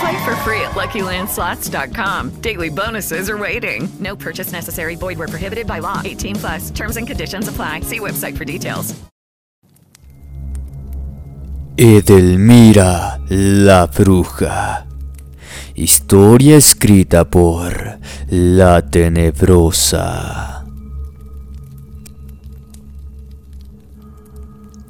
Play for free at LuckyLandSlots.com. Daily bonuses are waiting. No purchase necessary. Void where prohibited by law. 18 plus. Terms and conditions apply. See website for details. Edelmira la bruja. Historia escrita por La Tenebrosa.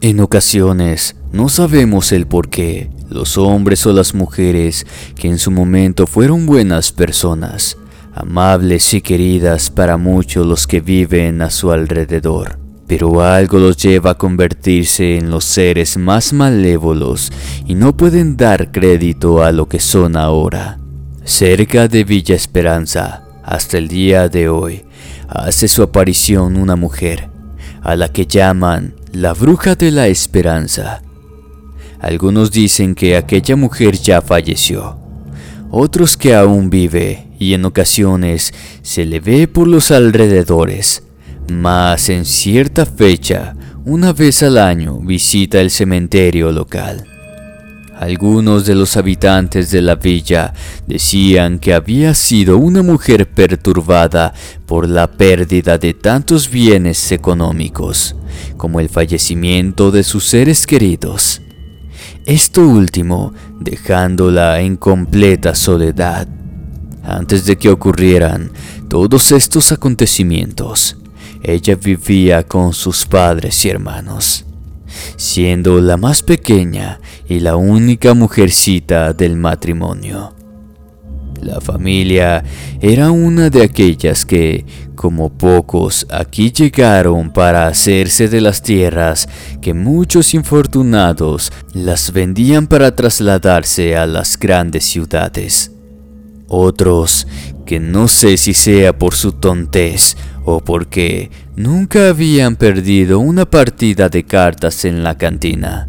En ocasiones no sabemos el por qué los hombres o las mujeres que en su momento fueron buenas personas, amables y queridas para muchos los que viven a su alrededor, pero algo los lleva a convertirse en los seres más malévolos y no pueden dar crédito a lo que son ahora. Cerca de Villa Esperanza, hasta el día de hoy, hace su aparición una mujer, a la que llaman la bruja de la esperanza. Algunos dicen que aquella mujer ya falleció, otros que aún vive y en ocasiones se le ve por los alrededores, mas en cierta fecha, una vez al año, visita el cementerio local. Algunos de los habitantes de la villa decían que había sido una mujer perturbada por la pérdida de tantos bienes económicos, como el fallecimiento de sus seres queridos. Esto último dejándola en completa soledad. Antes de que ocurrieran todos estos acontecimientos, ella vivía con sus padres y hermanos siendo la más pequeña y la única mujercita del matrimonio. La familia era una de aquellas que, como pocos, aquí llegaron para hacerse de las tierras que muchos infortunados las vendían para trasladarse a las grandes ciudades. Otros, que no sé si sea por su tontez o porque nunca habían perdido una partida de cartas en la cantina.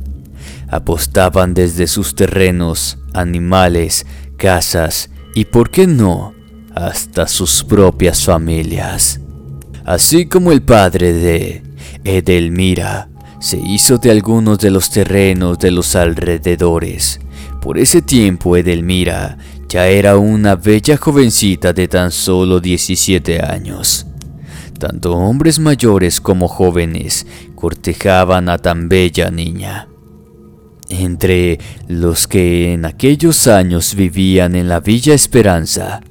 Apostaban desde sus terrenos, animales, casas y, por qué no, hasta sus propias familias. Así como el padre de Edelmira se hizo de algunos de los terrenos de los alrededores. Por ese tiempo Edelmira ya era una bella jovencita de tan solo 17 años. Tanto hombres mayores como jóvenes cortejaban a tan bella niña. Entre los que en aquellos años vivían en la Villa Esperanza,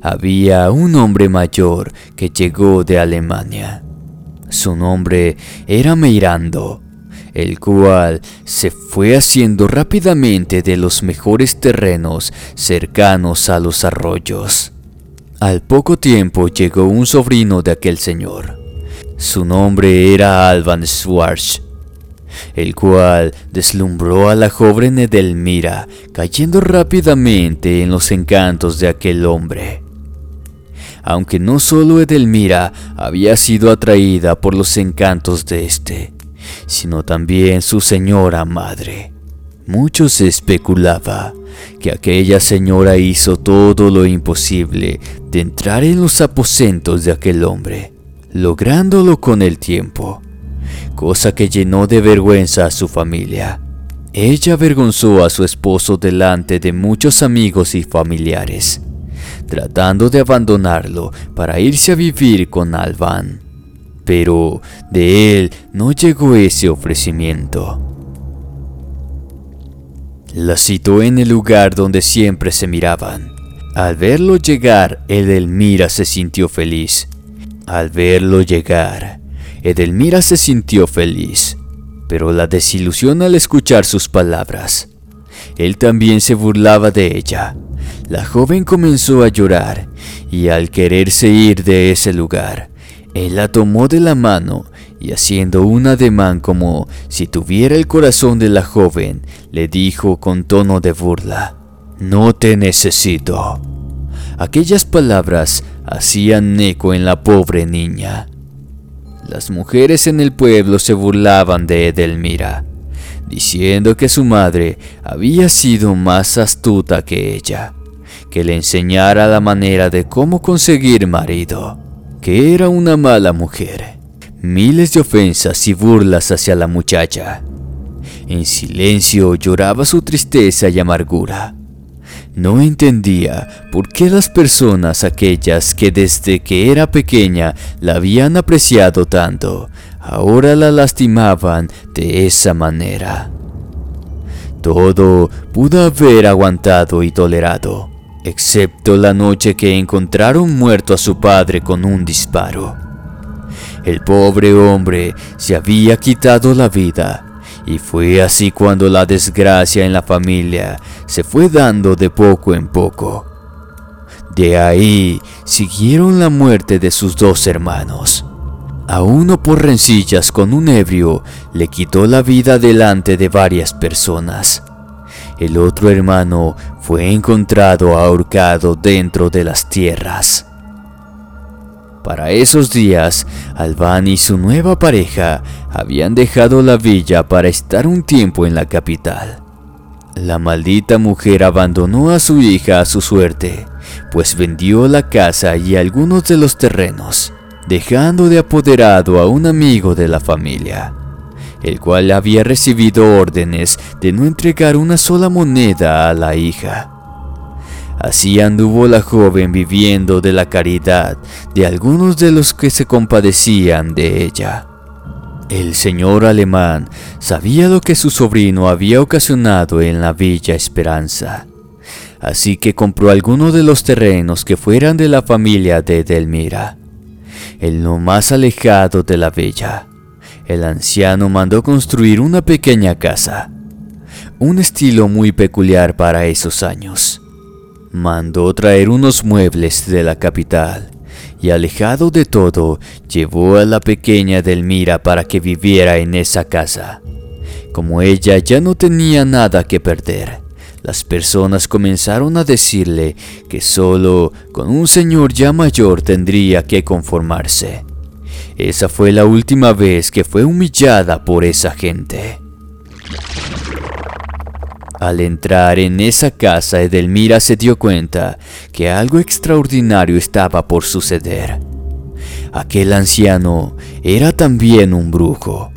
había un hombre mayor que llegó de Alemania. Su nombre era Meirando, el cual se fue haciendo rápidamente de los mejores terrenos cercanos a los arroyos. Al poco tiempo llegó un sobrino de aquel señor. Su nombre era Alban Schwartz, el cual deslumbró a la joven Edelmira, cayendo rápidamente en los encantos de aquel hombre. Aunque no solo Edelmira había sido atraída por los encantos de éste, sino también su señora madre. Mucho se especulaba que aquella señora hizo todo lo imposible de entrar en los aposentos de aquel hombre, lográndolo con el tiempo, cosa que llenó de vergüenza a su familia. Ella avergonzó a su esposo delante de muchos amigos y familiares, tratando de abandonarlo para irse a vivir con Alban. Pero de él no llegó ese ofrecimiento. La citó en el lugar donde siempre se miraban. Al verlo llegar, Edelmira se sintió feliz. Al verlo llegar, Edelmira se sintió feliz, pero la desilusión al escuchar sus palabras. Él también se burlaba de ella. La joven comenzó a llorar y al quererse ir de ese lugar, él la tomó de la mano y haciendo un ademán como si tuviera el corazón de la joven, le dijo con tono de burla, No te necesito. Aquellas palabras hacían eco en la pobre niña. Las mujeres en el pueblo se burlaban de Edelmira, diciendo que su madre había sido más astuta que ella, que le enseñara la manera de cómo conseguir marido, que era una mala mujer. Miles de ofensas y burlas hacia la muchacha. En silencio lloraba su tristeza y amargura. No entendía por qué las personas aquellas que desde que era pequeña la habían apreciado tanto, ahora la lastimaban de esa manera. Todo pudo haber aguantado y tolerado, excepto la noche que encontraron muerto a su padre con un disparo. El pobre hombre se había quitado la vida y fue así cuando la desgracia en la familia se fue dando de poco en poco. De ahí siguieron la muerte de sus dos hermanos. A uno por rencillas con un ebrio le quitó la vida delante de varias personas. El otro hermano fue encontrado ahorcado dentro de las tierras. Para esos días, Albán y su nueva pareja habían dejado la villa para estar un tiempo en la capital. La maldita mujer abandonó a su hija a su suerte, pues vendió la casa y algunos de los terrenos, dejando de apoderado a un amigo de la familia, el cual había recibido órdenes de no entregar una sola moneda a la hija. Así anduvo la joven viviendo de la caridad de algunos de los que se compadecían de ella. El señor alemán sabía lo que su sobrino había ocasionado en la Villa Esperanza, así que compró algunos de los terrenos que fueran de la familia de Delmira, en lo más alejado de la villa. El anciano mandó construir una pequeña casa, un estilo muy peculiar para esos años mandó traer unos muebles de la capital y alejado de todo, llevó a la pequeña Delmira para que viviera en esa casa. Como ella ya no tenía nada que perder, las personas comenzaron a decirle que solo con un señor ya mayor tendría que conformarse. Esa fue la última vez que fue humillada por esa gente. Al entrar en esa casa, Edelmira se dio cuenta que algo extraordinario estaba por suceder. Aquel anciano era también un brujo.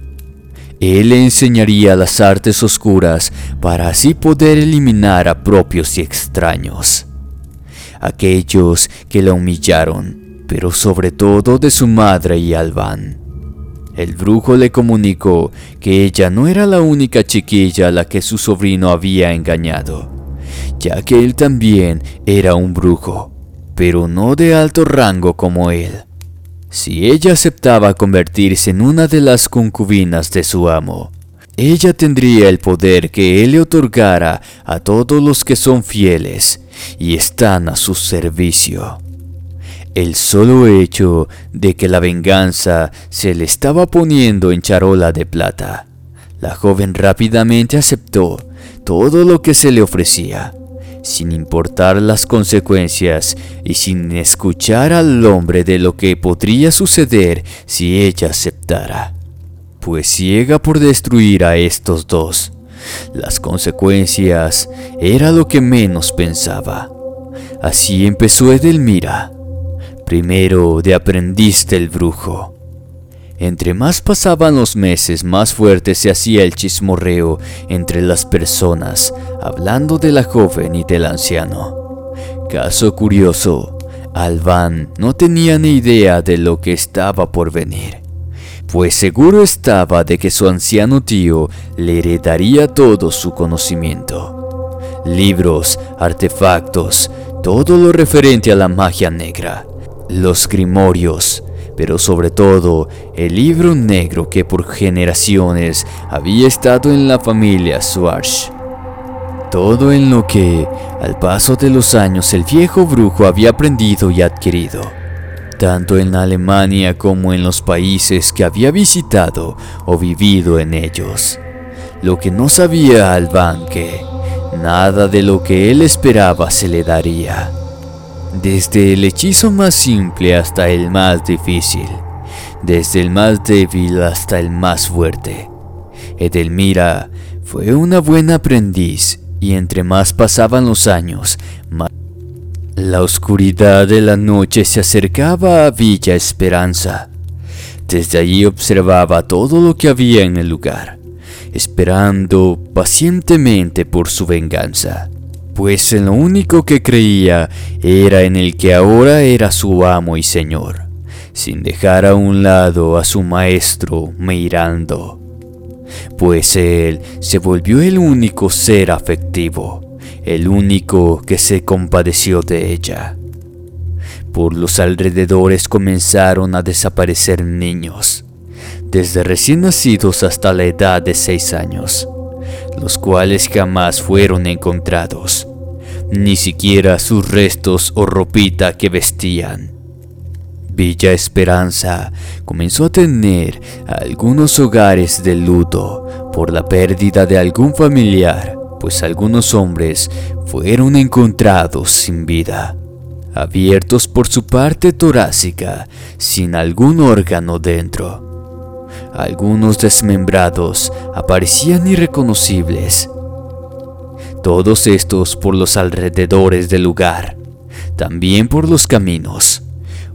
Él le enseñaría las artes oscuras para así poder eliminar a propios y extraños. Aquellos que la humillaron, pero sobre todo de su madre y Albán. El brujo le comunicó que ella no era la única chiquilla a la que su sobrino había engañado, ya que él también era un brujo, pero no de alto rango como él. Si ella aceptaba convertirse en una de las concubinas de su amo, ella tendría el poder que él le otorgara a todos los que son fieles y están a su servicio. El solo hecho de que la venganza se le estaba poniendo en charola de plata. La joven rápidamente aceptó todo lo que se le ofrecía, sin importar las consecuencias y sin escuchar al hombre de lo que podría suceder si ella aceptara. Pues ciega por destruir a estos dos, las consecuencias era lo que menos pensaba. Así empezó Edelmira primero de aprendiz del brujo. Entre más pasaban los meses, más fuerte se hacía el chismorreo entre las personas, hablando de la joven y del anciano. Caso curioso, Alban no tenía ni idea de lo que estaba por venir, pues seguro estaba de que su anciano tío le heredaría todo su conocimiento. Libros, artefactos, todo lo referente a la magia negra los grimorios, pero sobre todo el libro negro que por generaciones había estado en la familia Swarsh. Todo en lo que, al paso de los años, el viejo brujo había aprendido y adquirido, tanto en Alemania como en los países que había visitado o vivido en ellos. Lo que no sabía Alban que nada de lo que él esperaba se le daría desde el hechizo más simple hasta el más difícil, desde el más débil hasta el más fuerte. Edelmira fue una buena aprendiz y entre más pasaban los años, más la oscuridad de la noche se acercaba a Villa Esperanza. Desde allí observaba todo lo que había en el lugar, esperando pacientemente por su venganza pues en lo único que creía era en el que ahora era su amo y señor, sin dejar a un lado a su maestro Mirando, pues él se volvió el único ser afectivo, el único que se compadeció de ella. Por los alrededores comenzaron a desaparecer niños, desde recién nacidos hasta la edad de seis años los cuales jamás fueron encontrados, ni siquiera sus restos o ropita que vestían. Villa Esperanza comenzó a tener algunos hogares de luto por la pérdida de algún familiar, pues algunos hombres fueron encontrados sin vida, abiertos por su parte torácica, sin algún órgano dentro. Algunos desmembrados aparecían irreconocibles. Todos estos por los alrededores del lugar, también por los caminos,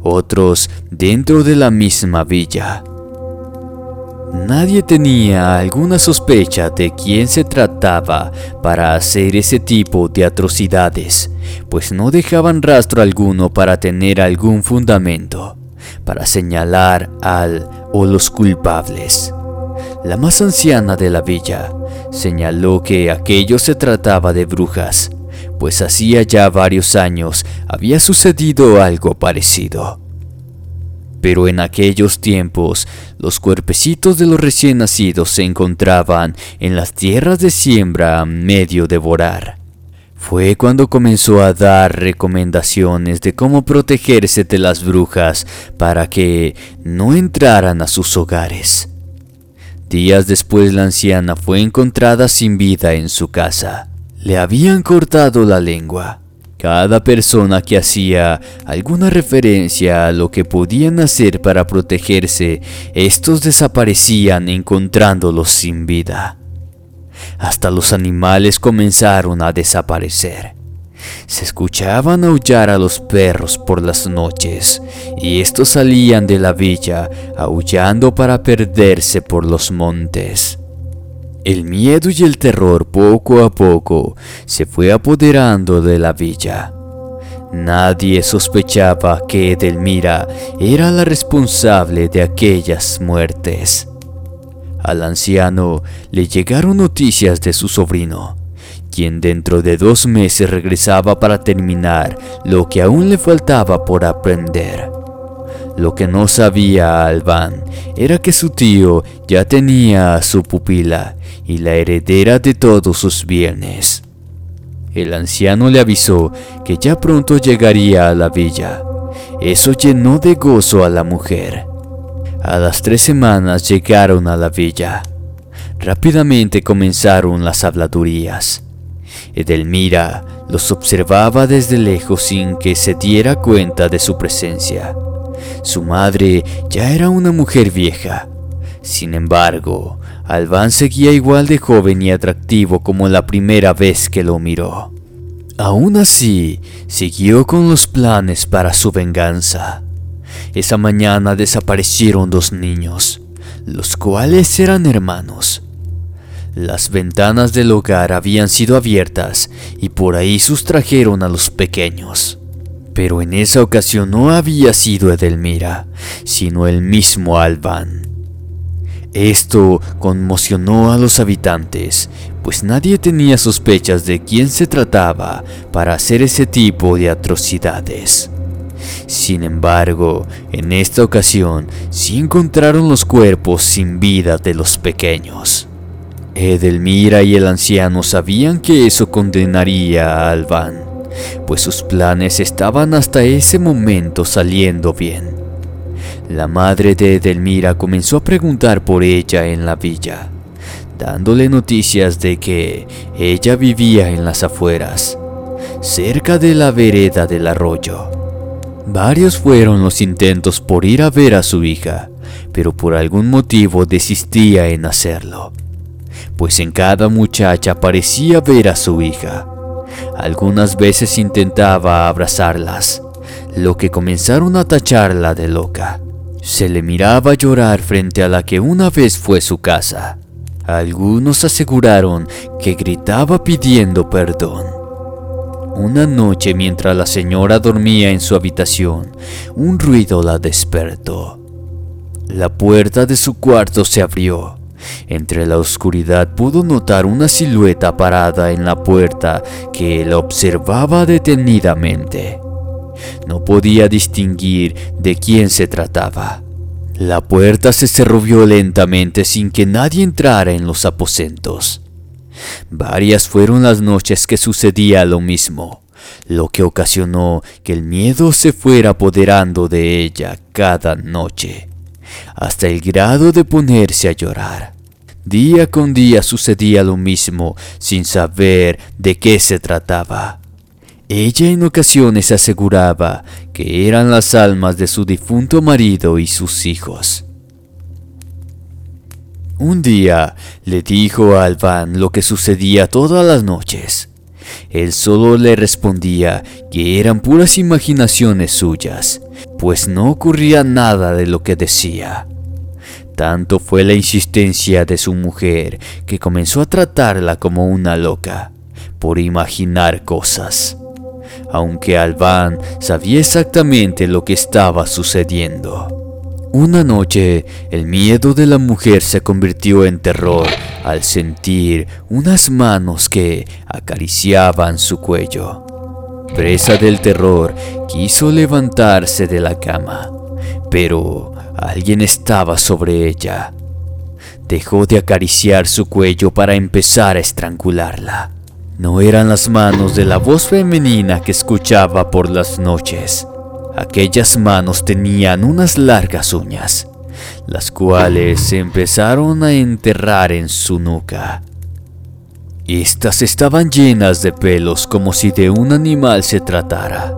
otros dentro de la misma villa. Nadie tenía alguna sospecha de quién se trataba para hacer ese tipo de atrocidades, pues no dejaban rastro alguno para tener algún fundamento, para señalar al o los culpables. La más anciana de la villa señaló que aquello se trataba de brujas, pues hacía ya varios años había sucedido algo parecido. Pero en aquellos tiempos los cuerpecitos de los recién nacidos se encontraban en las tierras de siembra a medio devorar. Fue cuando comenzó a dar recomendaciones de cómo protegerse de las brujas para que no entraran a sus hogares. Días después la anciana fue encontrada sin vida en su casa. Le habían cortado la lengua. Cada persona que hacía alguna referencia a lo que podían hacer para protegerse, estos desaparecían encontrándolos sin vida hasta los animales comenzaron a desaparecer. Se escuchaban aullar a los perros por las noches, y estos salían de la villa aullando para perderse por los montes. El miedo y el terror poco a poco se fue apoderando de la villa. Nadie sospechaba que Edelmira era la responsable de aquellas muertes. Al anciano le llegaron noticias de su sobrino, quien dentro de dos meses regresaba para terminar lo que aún le faltaba por aprender. Lo que no sabía Alban era que su tío ya tenía a su pupila y la heredera de todos sus bienes. El anciano le avisó que ya pronto llegaría a la villa. Eso llenó de gozo a la mujer a las tres semanas llegaron a la villa. Rápidamente comenzaron las habladurías. Edelmira los observaba desde lejos sin que se diera cuenta de su presencia. Su madre ya era una mujer vieja. Sin embargo, Alban seguía igual de joven y atractivo como la primera vez que lo miró. Aún así, siguió con los planes para su venganza. Esa mañana desaparecieron dos niños, los cuales eran hermanos. Las ventanas del hogar habían sido abiertas y por ahí sustrajeron a los pequeños. Pero en esa ocasión no había sido Edelmira, sino el mismo Alban. Esto conmocionó a los habitantes, pues nadie tenía sospechas de quién se trataba para hacer ese tipo de atrocidades. Sin embargo, en esta ocasión sí encontraron los cuerpos sin vida de los pequeños. Edelmira y el anciano sabían que eso condenaría a Alban, pues sus planes estaban hasta ese momento saliendo bien. La madre de Edelmira comenzó a preguntar por ella en la villa, dándole noticias de que ella vivía en las afueras, cerca de la vereda del arroyo. Varios fueron los intentos por ir a ver a su hija, pero por algún motivo desistía en hacerlo, pues en cada muchacha parecía ver a su hija. Algunas veces intentaba abrazarlas, lo que comenzaron a tacharla de loca. Se le miraba llorar frente a la que una vez fue su casa. Algunos aseguraron que gritaba pidiendo perdón. Una noche mientras la señora dormía en su habitación, un ruido la despertó. La puerta de su cuarto se abrió. Entre la oscuridad pudo notar una silueta parada en la puerta que la observaba detenidamente. No podía distinguir de quién se trataba. La puerta se cerró violentamente sin que nadie entrara en los aposentos. Varias fueron las noches que sucedía lo mismo, lo que ocasionó que el miedo se fuera apoderando de ella cada noche, hasta el grado de ponerse a llorar. Día con día sucedía lo mismo sin saber de qué se trataba. Ella en ocasiones aseguraba que eran las almas de su difunto marido y sus hijos. Un día le dijo a Alban lo que sucedía todas las noches. Él solo le respondía que eran puras imaginaciones suyas, pues no ocurría nada de lo que decía. Tanto fue la insistencia de su mujer que comenzó a tratarla como una loca, por imaginar cosas aunque Alban sabía exactamente lo que estaba sucediendo. Una noche, el miedo de la mujer se convirtió en terror al sentir unas manos que acariciaban su cuello. Presa del terror, quiso levantarse de la cama, pero alguien estaba sobre ella. Dejó de acariciar su cuello para empezar a estrangularla. No eran las manos de la voz femenina que escuchaba por las noches. Aquellas manos tenían unas largas uñas, las cuales se empezaron a enterrar en su nuca. Estas estaban llenas de pelos como si de un animal se tratara,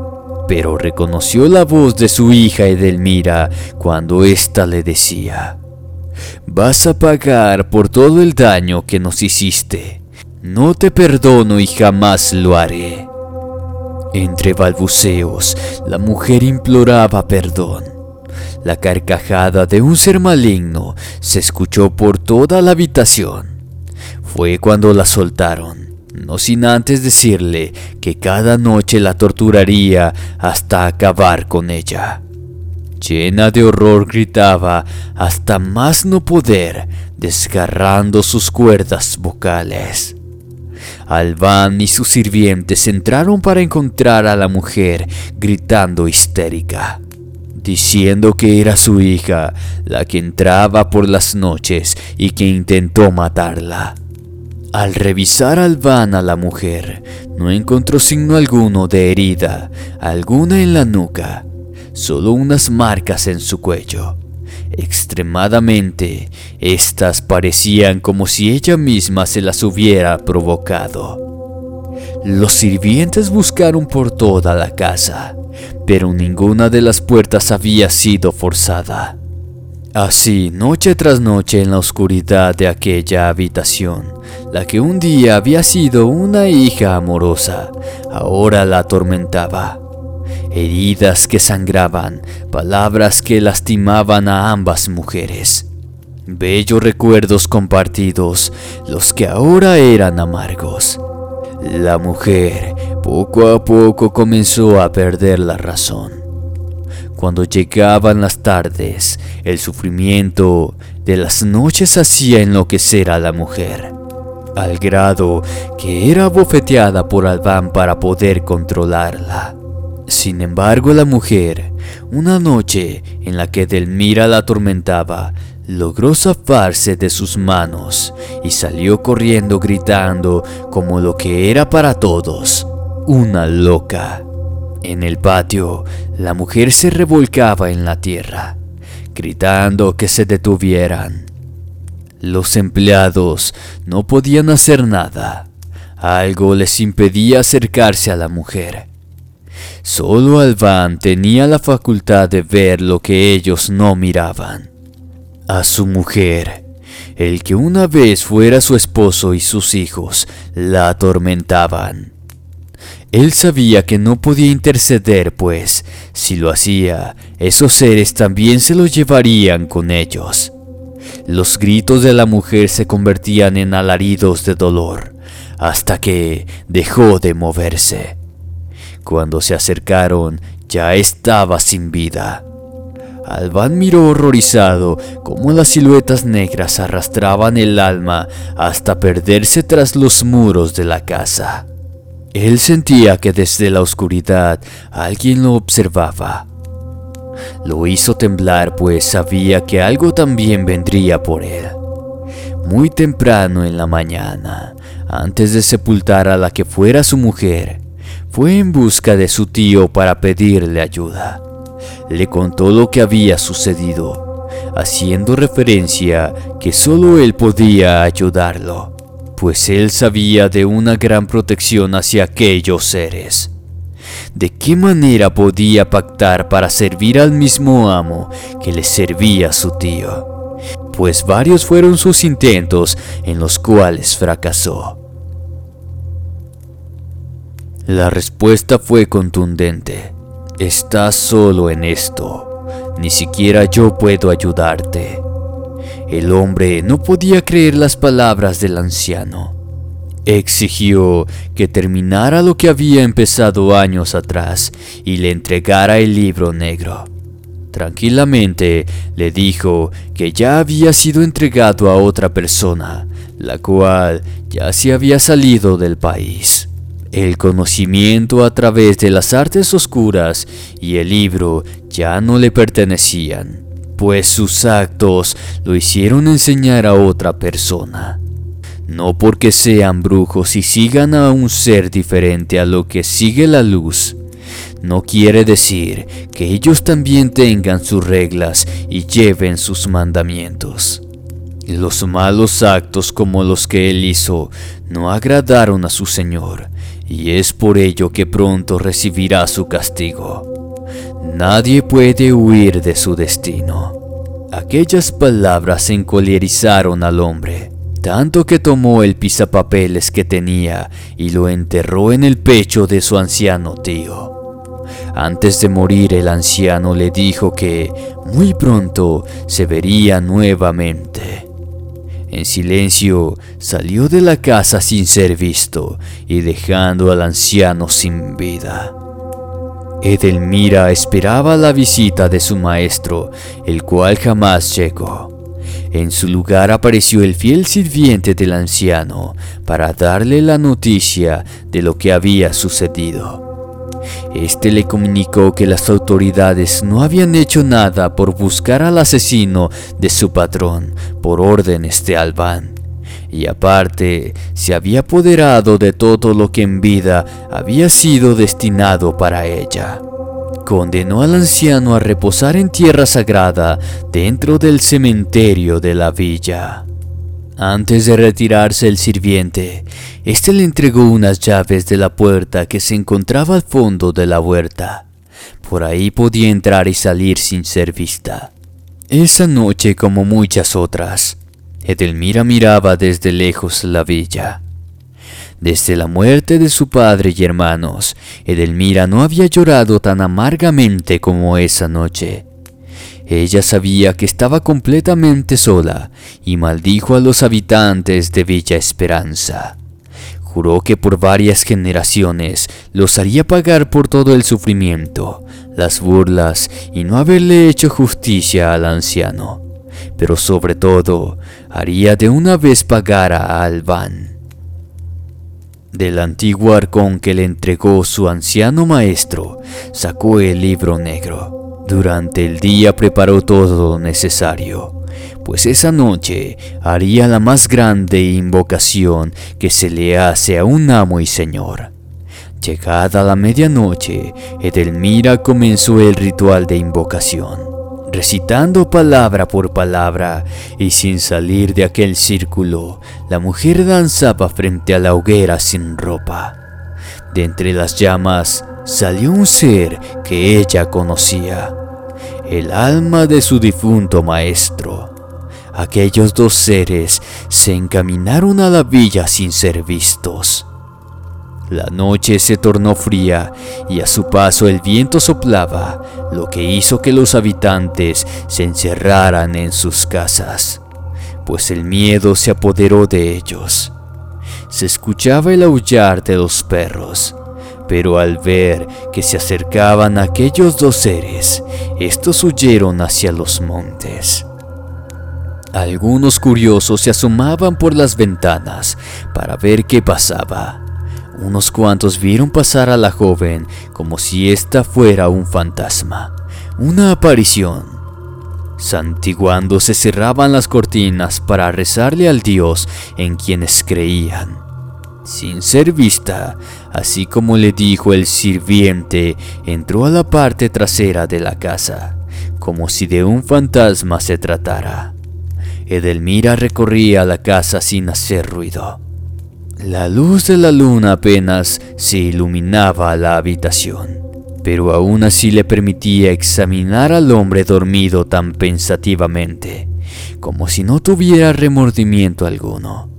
pero reconoció la voz de su hija Edelmira cuando ésta le decía, Vas a pagar por todo el daño que nos hiciste. No te perdono y jamás lo haré. Entre balbuceos, la mujer imploraba perdón. La carcajada de un ser maligno se escuchó por toda la habitación. Fue cuando la soltaron, no sin antes decirle que cada noche la torturaría hasta acabar con ella. Llena de horror gritaba hasta más no poder, desgarrando sus cuerdas vocales. Alban y sus sirvientes entraron para encontrar a la mujer gritando histérica, diciendo que era su hija la que entraba por las noches y que intentó matarla. Al revisar Alban a la mujer, no encontró signo alguno de herida, alguna en la nuca, solo unas marcas en su cuello. Extremadamente, estas parecían como si ella misma se las hubiera provocado. Los sirvientes buscaron por toda la casa, pero ninguna de las puertas había sido forzada. Así, noche tras noche en la oscuridad de aquella habitación, la que un día había sido una hija amorosa, ahora la atormentaba heridas que sangraban, palabras que lastimaban a ambas mujeres. Bellos recuerdos compartidos, los que ahora eran amargos. La mujer poco a poco comenzó a perder la razón. Cuando llegaban las tardes, el sufrimiento de las noches hacía enloquecer a la mujer, al grado que era bofeteada por Albán para poder controlarla. Sin embargo, la mujer, una noche en la que Delmira la atormentaba, logró zafarse de sus manos y salió corriendo gritando como lo que era para todos, una loca. En el patio, la mujer se revolcaba en la tierra, gritando que se detuvieran. Los empleados no podían hacer nada. Algo les impedía acercarse a la mujer. Solo Alban tenía la facultad de ver lo que ellos no miraban. A su mujer, el que una vez fuera su esposo y sus hijos, la atormentaban. Él sabía que no podía interceder, pues, si lo hacía, esos seres también se lo llevarían con ellos. Los gritos de la mujer se convertían en alaridos de dolor, hasta que dejó de moverse. Cuando se acercaron, ya estaba sin vida. Alban miró horrorizado cómo las siluetas negras arrastraban el alma hasta perderse tras los muros de la casa. Él sentía que desde la oscuridad alguien lo observaba. Lo hizo temblar pues sabía que algo también vendría por él. Muy temprano en la mañana, antes de sepultar a la que fuera su mujer, fue en busca de su tío para pedirle ayuda. Le contó lo que había sucedido, haciendo referencia que solo él podía ayudarlo pues él sabía de una gran protección hacia aquellos seres. ¿De qué manera podía pactar para servir al mismo amo que le servía a su tío? Pues varios fueron sus intentos en los cuales fracasó. La respuesta fue contundente. Estás solo en esto. Ni siquiera yo puedo ayudarte. El hombre no podía creer las palabras del anciano. Exigió que terminara lo que había empezado años atrás y le entregara el libro negro. Tranquilamente le dijo que ya había sido entregado a otra persona, la cual ya se había salido del país. El conocimiento a través de las artes oscuras y el libro ya no le pertenecían pues sus actos lo hicieron enseñar a otra persona. No porque sean brujos y sigan a un ser diferente a lo que sigue la luz, no quiere decir que ellos también tengan sus reglas y lleven sus mandamientos. Los malos actos como los que él hizo no agradaron a su Señor, y es por ello que pronto recibirá su castigo. Nadie puede huir de su destino. Aquellas palabras encolerizaron al hombre, tanto que tomó el pisapapeles que tenía y lo enterró en el pecho de su anciano tío. Antes de morir el anciano le dijo que muy pronto se vería nuevamente. En silencio salió de la casa sin ser visto y dejando al anciano sin vida. Edelmira esperaba la visita de su maestro, el cual jamás llegó. En su lugar apareció el fiel sirviente del anciano para darle la noticia de lo que había sucedido. Este le comunicó que las autoridades no habían hecho nada por buscar al asesino de su patrón por órdenes de Albán y aparte se había apoderado de todo lo que en vida había sido destinado para ella. Condenó al anciano a reposar en tierra sagrada dentro del cementerio de la villa. Antes de retirarse el sirviente, éste le entregó unas llaves de la puerta que se encontraba al fondo de la huerta. Por ahí podía entrar y salir sin ser vista. Esa noche, como muchas otras, Edelmira miraba desde lejos la villa. Desde la muerte de su padre y hermanos, Edelmira no había llorado tan amargamente como esa noche. Ella sabía que estaba completamente sola y maldijo a los habitantes de Villa Esperanza. Juró que por varias generaciones los haría pagar por todo el sufrimiento, las burlas y no haberle hecho justicia al anciano pero sobre todo haría de una vez pagar a Alban. Del antiguo arcón que le entregó su anciano maestro, sacó el libro negro. Durante el día preparó todo lo necesario, pues esa noche haría la más grande invocación que se le hace a un amo y señor. Llegada la medianoche, Edelmira comenzó el ritual de invocación recitando palabra por palabra, y sin salir de aquel círculo, la mujer danzaba frente a la hoguera sin ropa. De entre las llamas salió un ser que ella conocía, el alma de su difunto maestro. Aquellos dos seres se encaminaron a la villa sin ser vistos. La noche se tornó fría y a su paso el viento soplaba, lo que hizo que los habitantes se encerraran en sus casas, pues el miedo se apoderó de ellos. Se escuchaba el aullar de los perros, pero al ver que se acercaban aquellos dos seres, estos huyeron hacia los montes. Algunos curiosos se asomaban por las ventanas para ver qué pasaba unos cuantos vieron pasar a la joven como si ésta fuera un fantasma, una aparición. Santiguando se cerraban las cortinas para rezarle al Dios en quienes creían. Sin ser vista, así como le dijo el sirviente, entró a la parte trasera de la casa, como si de un fantasma se tratara. Edelmira recorría la casa sin hacer ruido. La luz de la luna apenas se iluminaba la habitación, pero aún así le permitía examinar al hombre dormido tan pensativamente, como si no tuviera remordimiento alguno.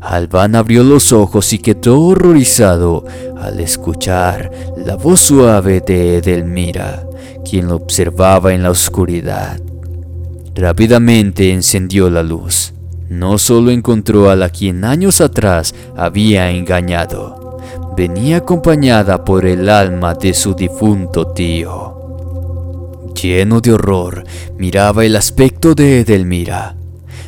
Albán abrió los ojos y quedó horrorizado al escuchar la voz suave de Edelmira, quien lo observaba en la oscuridad. Rápidamente encendió la luz no solo encontró a la quien años atrás había engañado, venía acompañada por el alma de su difunto tío. Lleno de horror, miraba el aspecto de Edelmira.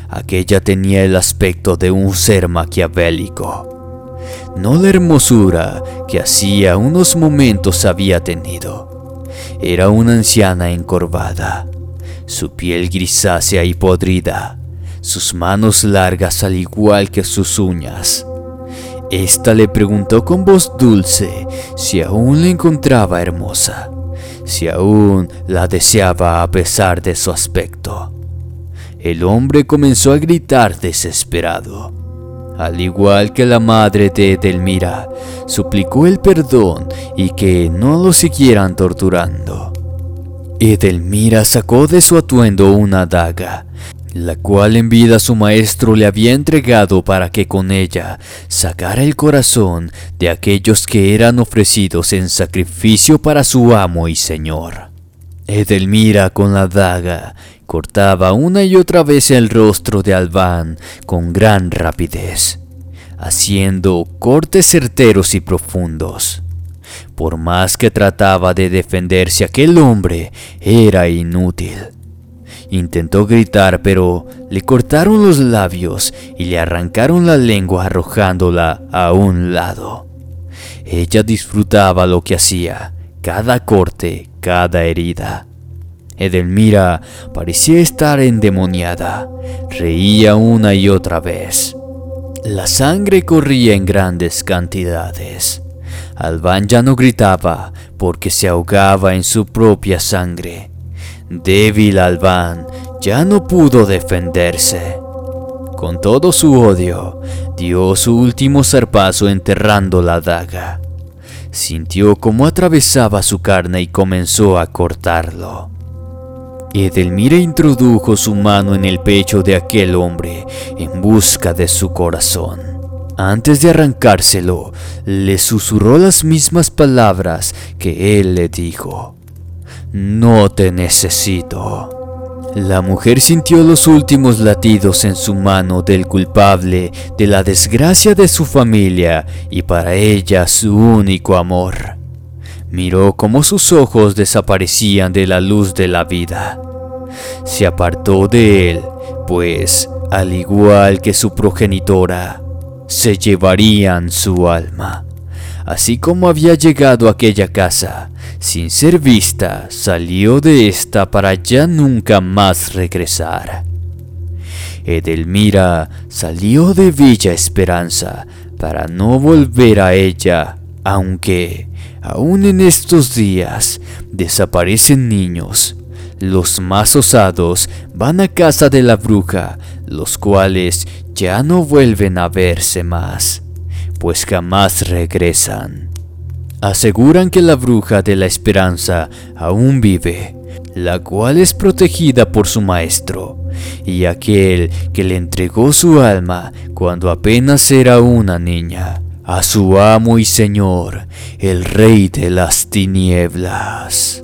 Aquella tenía el aspecto de un ser maquiavélico, no la hermosura que hacía unos momentos había tenido. Era una anciana encorvada, su piel grisácea y podrida, sus manos largas al igual que sus uñas. Esta le preguntó con voz dulce si aún la encontraba hermosa, si aún la deseaba a pesar de su aspecto. El hombre comenzó a gritar desesperado. Al igual que la madre de Edelmira, suplicó el perdón y que no lo siguieran torturando. Edelmira sacó de su atuendo una daga la cual en vida su maestro le había entregado para que con ella sacara el corazón de aquellos que eran ofrecidos en sacrificio para su amo y señor. Edelmira con la daga cortaba una y otra vez el rostro de Albán con gran rapidez, haciendo cortes certeros y profundos. Por más que trataba de defenderse aquel hombre, era inútil Intentó gritar, pero le cortaron los labios y le arrancaron la lengua arrojándola a un lado. Ella disfrutaba lo que hacía, cada corte, cada herida. Edelmira parecía estar endemoniada, reía una y otra vez. La sangre corría en grandes cantidades. Albán ya no gritaba porque se ahogaba en su propia sangre. Débil Albán ya no pudo defenderse. Con todo su odio, dio su último zarpazo enterrando la daga. Sintió cómo atravesaba su carne y comenzó a cortarlo. Edelmira introdujo su mano en el pecho de aquel hombre en busca de su corazón. Antes de arrancárselo, le susurró las mismas palabras que él le dijo. No te necesito. La mujer sintió los últimos latidos en su mano del culpable de la desgracia de su familia y para ella su único amor. Miró cómo sus ojos desaparecían de la luz de la vida. Se apartó de él, pues, al igual que su progenitora, se llevarían su alma. Así como había llegado a aquella casa, sin ser vista, salió de esta para ya nunca más regresar. Edelmira salió de Villa Esperanza para no volver a ella, aunque aún en estos días desaparecen niños. Los más osados van a casa de la bruja, los cuales ya no vuelven a verse más, pues jamás regresan. Aseguran que la bruja de la esperanza aún vive, la cual es protegida por su maestro, y aquel que le entregó su alma cuando apenas era una niña, a su amo y señor, el rey de las tinieblas.